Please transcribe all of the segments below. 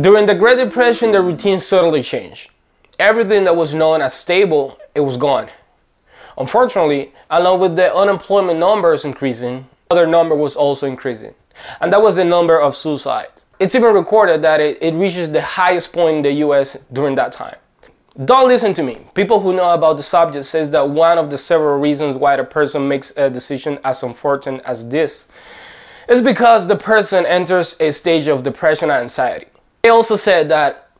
During the Great Depression, the routine suddenly changed. Everything that was known as stable, it was gone. Unfortunately, along with the unemployment numbers increasing, other number was also increasing, and that was the number of suicides. It's even recorded that it, it reaches the highest point in the US during that time. Don't listen to me. People who know about the subject says that one of the several reasons why the person makes a decision as unfortunate as this is because the person enters a stage of depression and anxiety. They also said that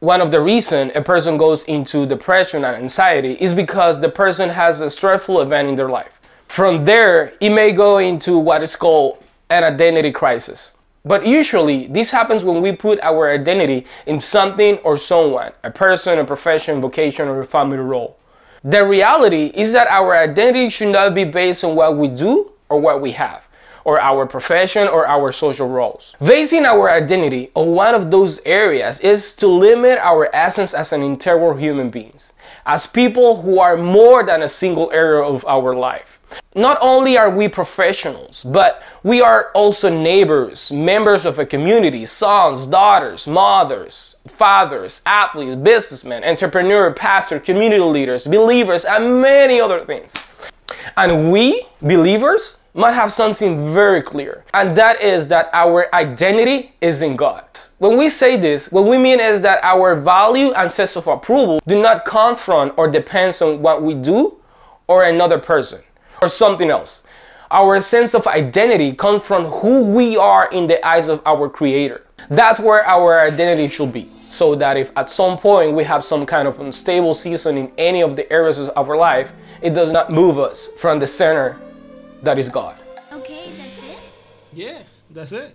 one of the reasons a person goes into depression and anxiety is because the person has a stressful event in their life. From there, it may go into what is called an identity crisis. But usually, this happens when we put our identity in something or someone a person, a profession, vocation, or a family role. The reality is that our identity should not be based on what we do or what we have, or our profession or our social roles. Basing our identity on one of those areas is to limit our essence as an integral human beings, as people who are more than a single area of our life. Not only are we professionals, but we are also neighbors, members of a community, sons, daughters, mothers, fathers, athletes, businessmen, entrepreneurs, pastors, community leaders, believers, and many other things. And we, believers, must have something very clear, and that is that our identity is in God. When we say this, what we mean is that our value and sense of approval do not come from or depends on what we do or another person or something else. Our sense of identity comes from who we are in the eyes of our Creator. That's where our identity should be. So that if at some point we have some kind of unstable season in any of the areas of our life, it does not move us from the center that is God. Okay, that's it? Yeah, that's it.